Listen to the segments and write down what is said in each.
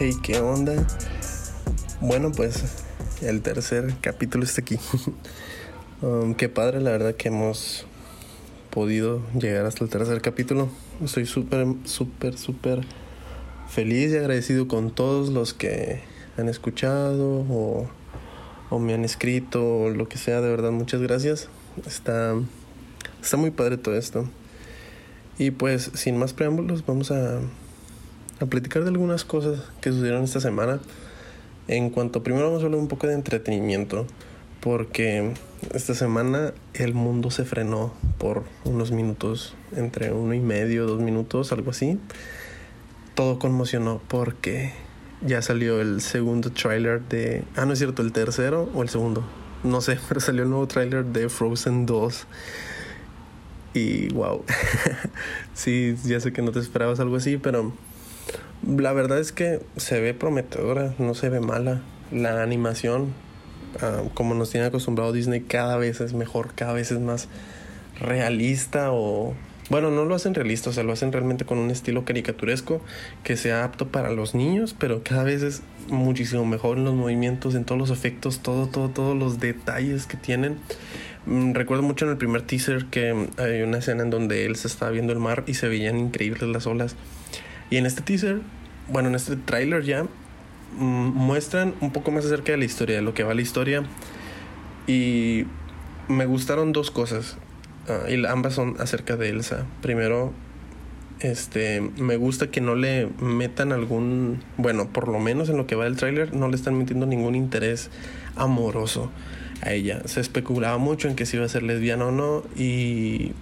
Hey, ¿qué onda? Bueno, pues el tercer capítulo está aquí. um, qué padre, la verdad que hemos podido llegar hasta el tercer capítulo. Estoy súper, súper, súper feliz y agradecido con todos los que han escuchado o, o me han escrito o lo que sea. De verdad, muchas gracias. Está, está muy padre todo esto. Y pues, sin más preámbulos, vamos a a platicar de algunas cosas que sucedieron esta semana. En cuanto primero vamos a hablar un poco de entretenimiento, porque esta semana el mundo se frenó por unos minutos, entre uno y medio, dos minutos, algo así. Todo conmocionó porque ya salió el segundo tráiler de... Ah, no es cierto, el tercero o el segundo. No sé, pero salió el nuevo tráiler de Frozen 2. Y wow. sí, ya sé que no te esperabas algo así, pero la verdad es que se ve prometedora, no se ve mala. La animación, ah, como nos tiene acostumbrado Disney, cada vez es mejor, cada vez es más realista o... Bueno, no lo hacen realista, o sea, lo hacen realmente con un estilo caricaturesco que sea apto para los niños, pero cada vez es muchísimo mejor en los movimientos, en todos los efectos, todo, todo, todos los detalles que tienen. Mm, recuerdo mucho en el primer teaser que hay una escena en donde él se estaba viendo el mar y se veían increíbles las olas. Y en este teaser, bueno, en este tráiler ya, mm, muestran un poco más acerca de la historia, de lo que va la historia. Y me gustaron dos cosas. Ah, y ambas son acerca de Elsa. Primero, este, me gusta que no le metan algún, bueno, por lo menos en lo que va del tráiler, no le están metiendo ningún interés amoroso a ella. Se especulaba mucho en que si iba a ser lesbiana o no y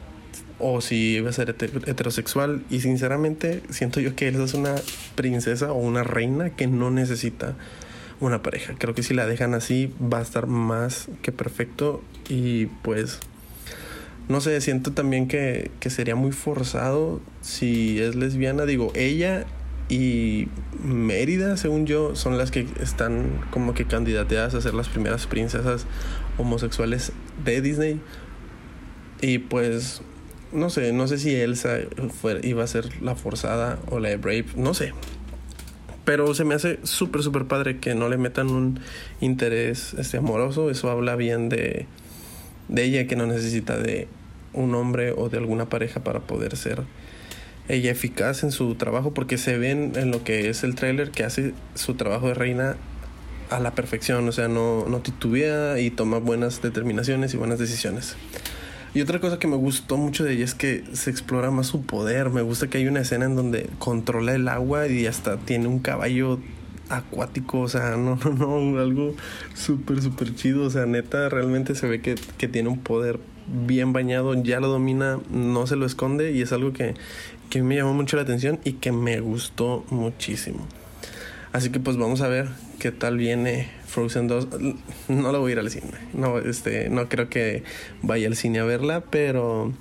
o si iba a ser heterosexual. Y sinceramente siento yo que Elsa es una princesa o una reina que no necesita una pareja. Creo que si la dejan así va a estar más que perfecto. Y pues, no sé, siento también que, que sería muy forzado si es lesbiana. Digo, ella y Mérida, según yo, son las que están como que candidateadas a ser las primeras princesas homosexuales de Disney. Y pues no sé, no sé si Elsa fue, iba a ser la forzada o la de Brave, no sé. Pero se me hace súper, súper padre que no le metan un interés este, amoroso. Eso habla bien de, de ella, que no necesita de un hombre o de alguna pareja para poder ser ella eficaz en su trabajo, porque se ven en lo que es el tráiler que hace su trabajo de reina a la perfección, o sea, no, no titubea y toma buenas determinaciones y buenas decisiones. Y otra cosa que me gustó mucho de ella es que se explora más su poder. Me gusta que hay una escena en donde controla el agua y hasta tiene un caballo acuático, o sea, no, no, no, algo súper, súper chido, o sea, neta, realmente se ve que, que, tiene un poder bien bañado, ya lo domina, no se lo esconde y es algo que, que me llamó mucho la atención y que me gustó muchísimo. Así que pues vamos a ver qué tal viene Frozen 2. No la voy a ir al cine. No, este, no creo que vaya al cine a verla, pero.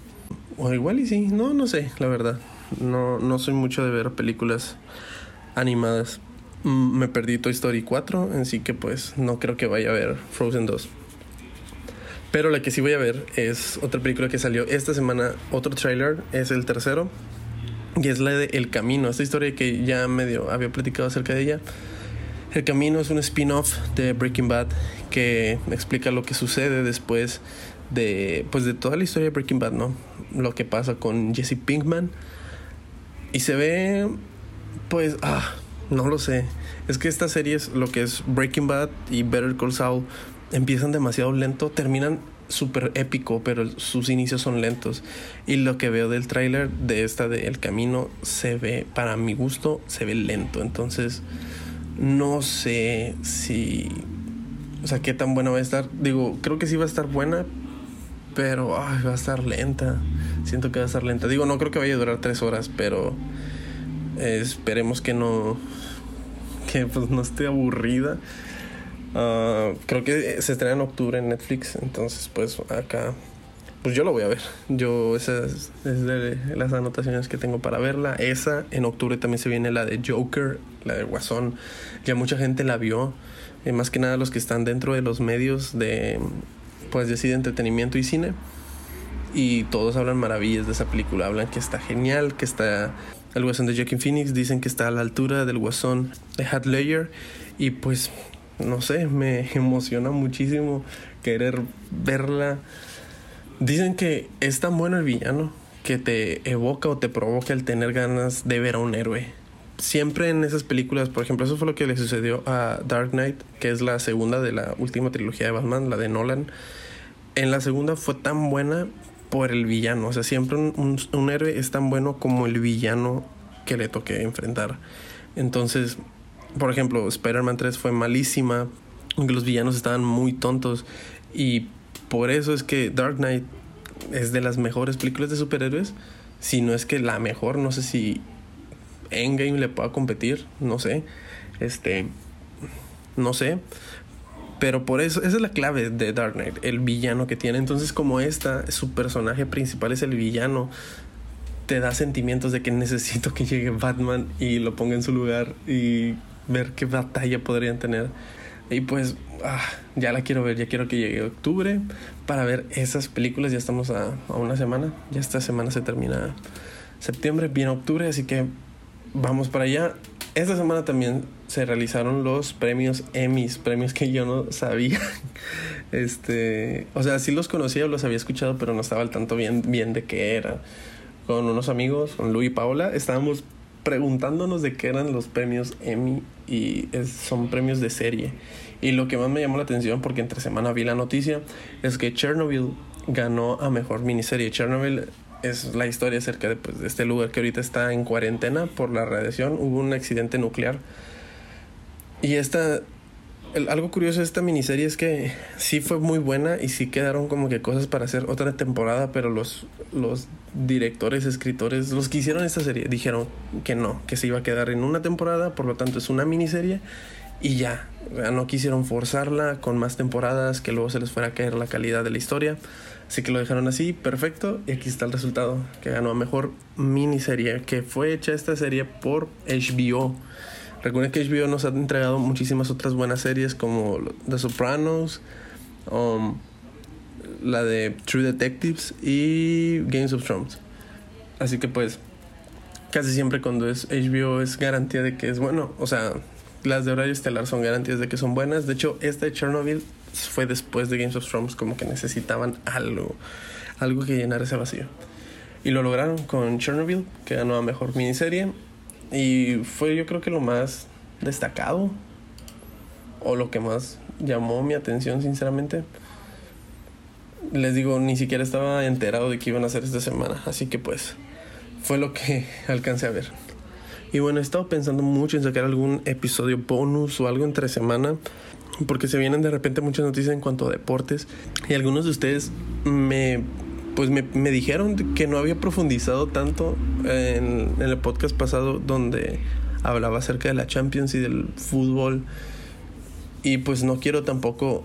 O igual y sí. No, no sé, la verdad. No, no soy mucho de ver películas animadas. Mm, me perdí Toy Story 4, así que pues no creo que vaya a ver Frozen 2. Pero la que sí voy a ver es otra película que salió esta semana, otro trailer, es el tercero. Y es la de El Camino, esta historia que ya medio había platicado acerca de ella. El Camino es un spin-off de Breaking Bad que explica lo que sucede después de, pues de toda la historia de Breaking Bad, ¿no? Lo que pasa con Jesse Pinkman. Y se ve, pues, ah, no lo sé. Es que estas series, lo que es Breaking Bad y Better Call Saul, empiezan demasiado lento, terminan súper épico, pero sus inicios son lentos. Y lo que veo del tráiler de esta de El Camino se ve, para mi gusto, se ve lento. Entonces, no sé si. O sea, qué tan buena va a estar. Digo, creo que sí va a estar buena, pero va a estar lenta. Siento que va a estar lenta. Digo, no creo que vaya a durar tres horas, pero esperemos que no. Que pues no esté aburrida. Ah, creo que se estrena en octubre en Netflix, entonces pues acá pues yo lo voy a ver. Yo, esas es de las anotaciones que tengo para verla. Esa, en octubre también se viene la de Joker, la de Guasón. Ya mucha gente la vio. Eh, más que nada los que están dentro de los medios de, pues, de, de entretenimiento y cine. Y todos hablan maravillas de esa película. Hablan que está genial, que está el Guasón de Joaquin Phoenix dicen que está a la altura del Guasón de Heath Ledger y pues no sé, me emociona muchísimo querer verla. Dicen que es tan bueno el villano que te evoca o te provoca el tener ganas de ver a un héroe. Siempre en esas películas, por ejemplo, eso fue lo que le sucedió a Dark Knight, que es la segunda de la última trilogía de Batman, la de Nolan. En la segunda fue tan buena por el villano. O sea, siempre un, un héroe es tan bueno como el villano que le toque enfrentar. Entonces, por ejemplo, Spider-Man 3 fue malísima, los villanos estaban muy tontos. Y por eso es que Dark Knight es de las mejores películas de superhéroes. Si no es que la mejor, no sé si Endgame le pueda competir, no sé. Este, no sé. Pero por eso, esa es la clave de Dark Knight, el villano que tiene. Entonces, como esta, su personaje principal es el villano, te da sentimientos de que necesito que llegue Batman y lo ponga en su lugar y ver qué batalla podrían tener. Y pues ah, ya la quiero ver, ya quiero que llegue octubre para ver esas películas. Ya estamos a, a, una semana, ya esta semana se termina septiembre, viene octubre, así que vamos para allá. Esta semana también se realizaron los premios Emmys, premios que yo no sabía. Este, o sea, sí los conocía, los había escuchado, pero no estaba al tanto bien, bien de qué era. Con unos amigos, con Luis y Paola, estábamos preguntándonos de qué eran los premios Emmy y son premios de serie. Y lo que más me llamó la atención, porque entre semana vi la noticia, es que Chernobyl ganó a mejor miniserie. Chernobyl es la historia acerca de, pues, este lugar que ahorita está en cuarentena por la radiación. Hubo un accidente nuclear. Y esta algo curioso de esta miniserie es que sí fue muy buena y sí quedaron como que cosas para hacer otra temporada, pero los, los directores, escritores, los que hicieron esta serie dijeron que no, que se iba a quedar en una temporada, por lo tanto es una miniserie y ya, no quisieron forzarla con más temporadas, que luego se les fuera a caer la calidad de la historia, así que lo dejaron así, perfecto, y aquí está el resultado, que ganó a mejor miniserie, que fue hecha esta serie por HBO. Recuerden que HBO nos ha entregado muchísimas otras buenas series como The Sopranos, um, la de True Detectives y Games of Thrones. Así que pues casi siempre cuando es HBO es garantía de que es bueno. O sea, las de horario estelar son garantías de que son buenas. De hecho, esta de Chernobyl fue después de Games of Thrones como que necesitaban algo, algo que llenar ese vacío. Y lo lograron con Chernobyl, que ganó a Mejor Miniserie. Y fue yo creo que lo más destacado o lo que más llamó mi atención sinceramente. Les digo, ni siquiera estaba enterado de que iban a hacer esta semana, así que pues fue lo que alcancé a ver. Y bueno, he estado pensando mucho en sacar algún episodio bonus o algo entre semana, porque se vienen de repente muchas noticias en cuanto a deportes y algunos de ustedes me pues me, me, dijeron que no había profundizado tanto en, en, el podcast pasado donde hablaba acerca de la Champions y del fútbol. Y pues no quiero tampoco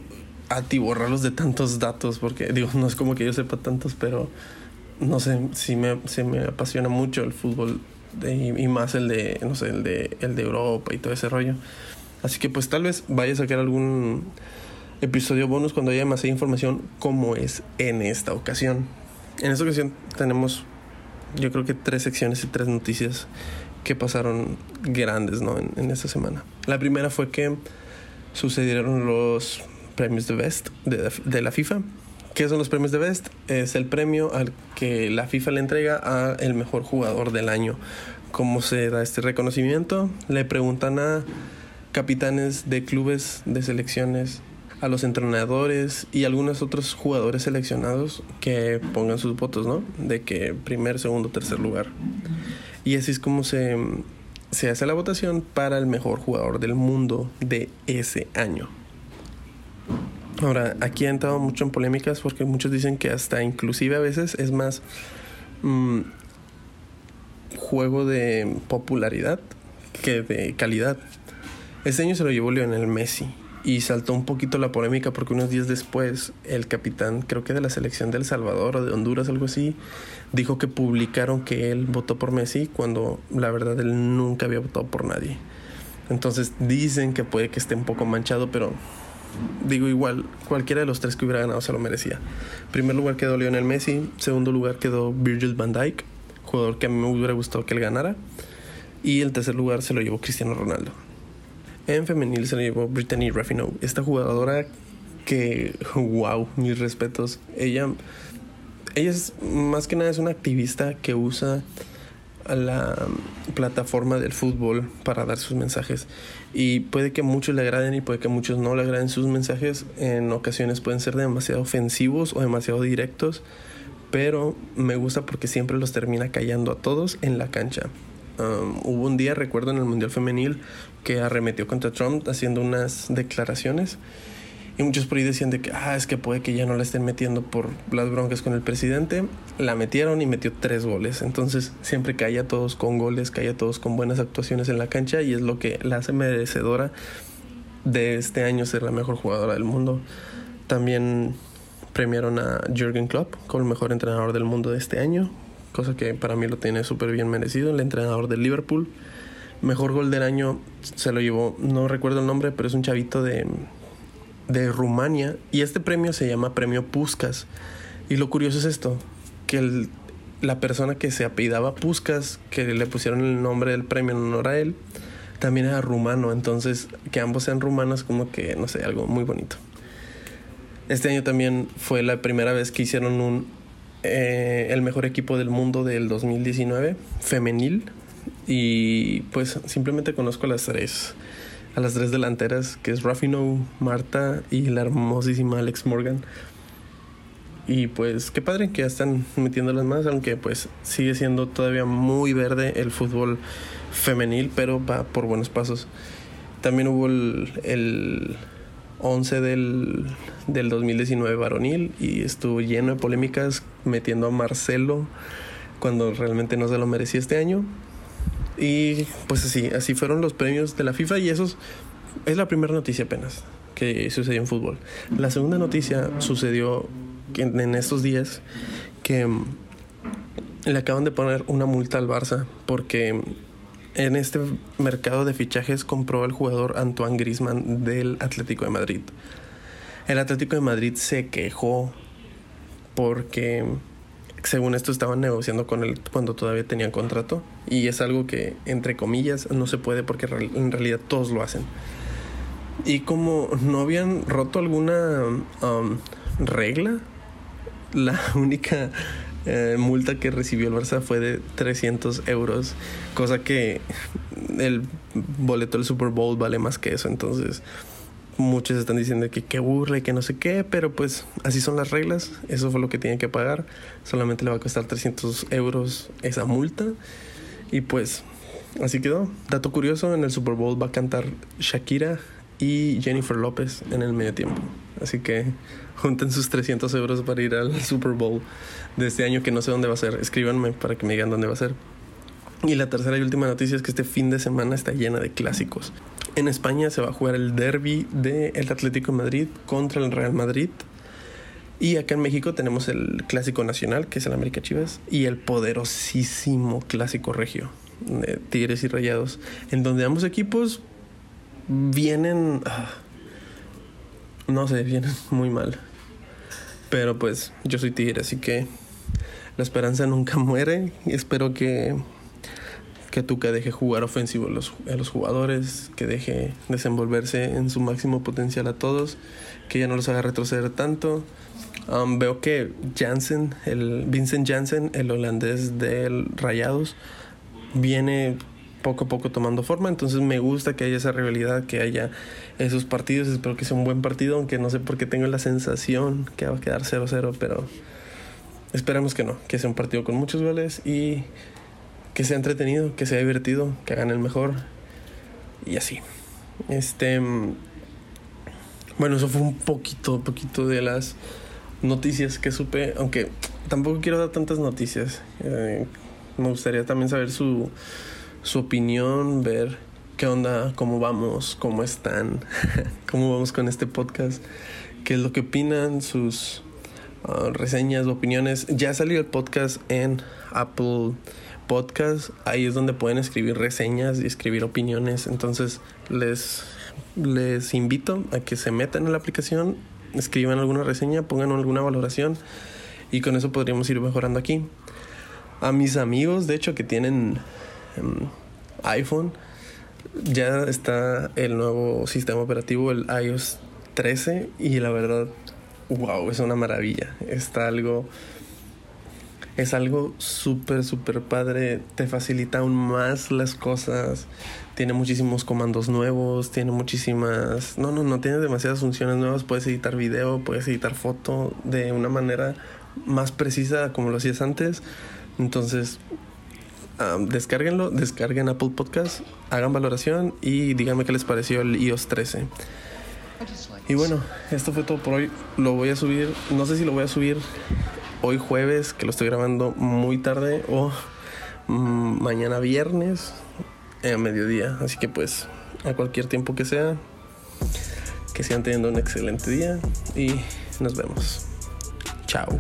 atiborrarlos de tantos datos, porque digo, no es como que yo sepa tantos, pero no sé, si me, se me apasiona mucho el fútbol y, más el de, no sé, el de, el de Europa y todo ese rollo. Así que pues tal vez vaya a sacar algún episodio bonus cuando haya más información como es en esta ocasión. En esta ocasión tenemos yo creo que tres secciones y tres noticias que pasaron grandes ¿no? en, en esta semana. La primera fue que sucedieron los premios de Best de, de, la FIFA. ¿Qué son los premios de Best? Es el premio al que la FIFA le entrega a el mejor jugador del año. ¿Cómo se da este reconocimiento? Le preguntan a capitanes de clubes, de selecciones, a los entrenadores y algunos otros jugadores seleccionados que pongan sus votos, ¿no? De que primer, segundo, tercer lugar. Y así es como se, se hace la votación para el mejor jugador del mundo de ese año. Ahora, aquí ha entrado mucho en polémicas porque muchos dicen que hasta inclusive a veces es más mmm, juego de popularidad que de calidad. Ese año se lo llevó Lionel Messi y saltó un poquito la polémica porque unos días después el capitán, creo que de la selección de El Salvador o de Honduras, algo así, dijo que publicaron que él votó por Messi cuando la verdad él nunca había votado por nadie. Entonces dicen que puede que esté un poco manchado, pero digo igual, cualquiera de los tres que hubiera ganado se lo merecía. primer lugar quedó Lionel Messi, segundo lugar quedó Virgil van Dijk, jugador que a mí me hubiera gustado que él ganara. Y el tercer lugar se lo llevó Cristiano Ronaldo. En femenil se lo llevó Brittany Raffino, esta jugadora que, wow, mis respetos. Ella, ella es más que nada es una activista que usa la plataforma del fútbol para dar sus mensajes. Y puede que muchos le agraden y puede que muchos no le agraden sus mensajes. En ocasiones pueden ser demasiado ofensivos o demasiado directos. Pero me gusta porque siempre los termina callando a todos en la cancha. Hubo un día, recuerdo, en el Mundial Femenil que arremetió contra Trump haciendo unas declaraciones y muchos por ahí decían de que, ah, es que puede que ya no la estén metiendo por las broncas con el presidente. La metieron y metió tres goles. Entonces siempre cae a todos con goles, cae a todos con buenas actuaciones en la cancha y es lo que la hace merecedora de este año ser la mejor jugadora del mundo. También premiaron a Jürgen Klopp como el mejor entrenador del mundo de este año, cosa que para mí lo tiene súper bien merecido, el entrenador del Liverpool. Mejor gol del año se lo llevó, no recuerdo el nombre, pero es un chavito de de Rumania y este premio se llama Premio Puskas. Y lo curioso es esto, que la persona que se apellidaba Puskas, que le pusieron el nombre del premio en honor a él, también era rumano, entonces que ambos sean rumanos como que, no sé, algo muy bonito. Este año también fue la primera vez que hicieron un eh, el mejor equipo del mundo del 2019, femenil, y pues simplemente conozco las tres a las tres delanteras, que es Ruffino, Marta y la hermosísima Alex Morgan. Y pues qué padre que ya están metiéndolas más, aunque pues sigue siendo todavía muy verde el fútbol femenil, pero va por buenos pasos. También hubo el, el 11 del, del 2019 varonil y estuvo lleno de polémicas metiendo a Marcelo cuando realmente no se lo merecía este año. Y pues así, así fueron los premios de la FIFA y eso es la primera noticia apenas que sucedió en fútbol. La segunda noticia sucedió en, estos días que mm, le acaban de poner una multa al Barça porque en este mercado de fichajes compró el jugador Antoine Grisman del Atlético de Madrid. El Atlético de Madrid se quejó porque según esto estaban negociando con él cuando todavía tenían contrato. Y es algo que entre comillas no se puede porque en realidad todos lo hacen. Y como no habían roto alguna um, regla la única eh, multa que recibió el Barça fue de 300 euros cosa que el boleto del Super Bowl vale más que eso. Entonces muchos están diciendo que qué burla y que no sé qué, pero pues así son las reglas, eso fue lo que tienen que pagar, solamente le va a costar 300 euros esa multa y pues así quedó. Dato curioso, en el Super Bowl va a cantar Shakira y Jennifer López en el medio tiempo, así que junten sus 300 euros para ir al Super Bowl de este año que no sé dónde va a ser, escríbanme para que me digan dónde va a ser. Y la tercera y última noticia es que este fin de semana está llena de clásicos. En España se va a jugar el derby del Atlético de Madrid contra el Real Madrid. Y acá en México tenemos el clásico nacional, que es el América Chivas, y el poderosísimo clásico regio de Tigres y Rayados, en donde ambos equipos vienen, ah, no sé, vienen muy mal. Pero pues yo soy Tigre, así que la esperanza nunca muere y espero que que Tuca deje jugar ofensivo a los, a los jugadores, que deje desenvolverse en su máximo potencial a todos, que ya no los haga retroceder tanto. Um, veo que Jansen, el Vincent Jansen, el holandés del Rayados, viene poco a poco tomando forma, entonces me gusta que haya esa rivalidad, que haya esos partidos, espero que sea un buen partido, aunque no sé por qué tengo la sensación que va a quedar 0-0, pero esperemos que no, que sea un partido con muchos goles y que sea entretenido, que sea divertido, que hagan el mejor y así. Este, bueno, eso fue un poquito, poquito de las noticias que supe, aunque tampoco quiero dar tantas noticias. Eh, me gustaría también saber su, su opinión, ver qué onda, cómo vamos, cómo están, cómo vamos con este podcast, qué es lo que opinan, sus uh, reseñas, opiniones. Ya salió el podcast en Apple podcast, ahí es donde pueden escribir reseñas y escribir opiniones. Entonces les, les invito a que se metan en la aplicación, escriban alguna reseña, pongan alguna valoración y con eso podríamos ir mejorando aquí. a mis amigos, de hecho, que tienen em, iPhone, ya está el nuevo sistema operativo, el iOS 13, y la verdad, wow, es una maravilla. Está algo. Es algo súper, súper padre. Te facilita aún más las cosas. Tiene muchísimos comandos nuevos. Tiene muchísimas. No, no, no. Tiene demasiadas funciones nuevas. Puedes editar video, puedes editar foto de una manera más precisa como lo hacías antes. Entonces, descárguenlo, descarguen Apple Podcast, hagan valoración y díganme qué les pareció el iOS 13. Y bueno, esto fue todo por hoy. Lo voy a subir, no sé si lo voy a subir hoy jueves, que lo estoy grabando muy tarde, o mm, mañana viernes a mediodía. Así que pues a cualquier tiempo que sea, que sigan teniendo un excelente día y nos vemos. Chao.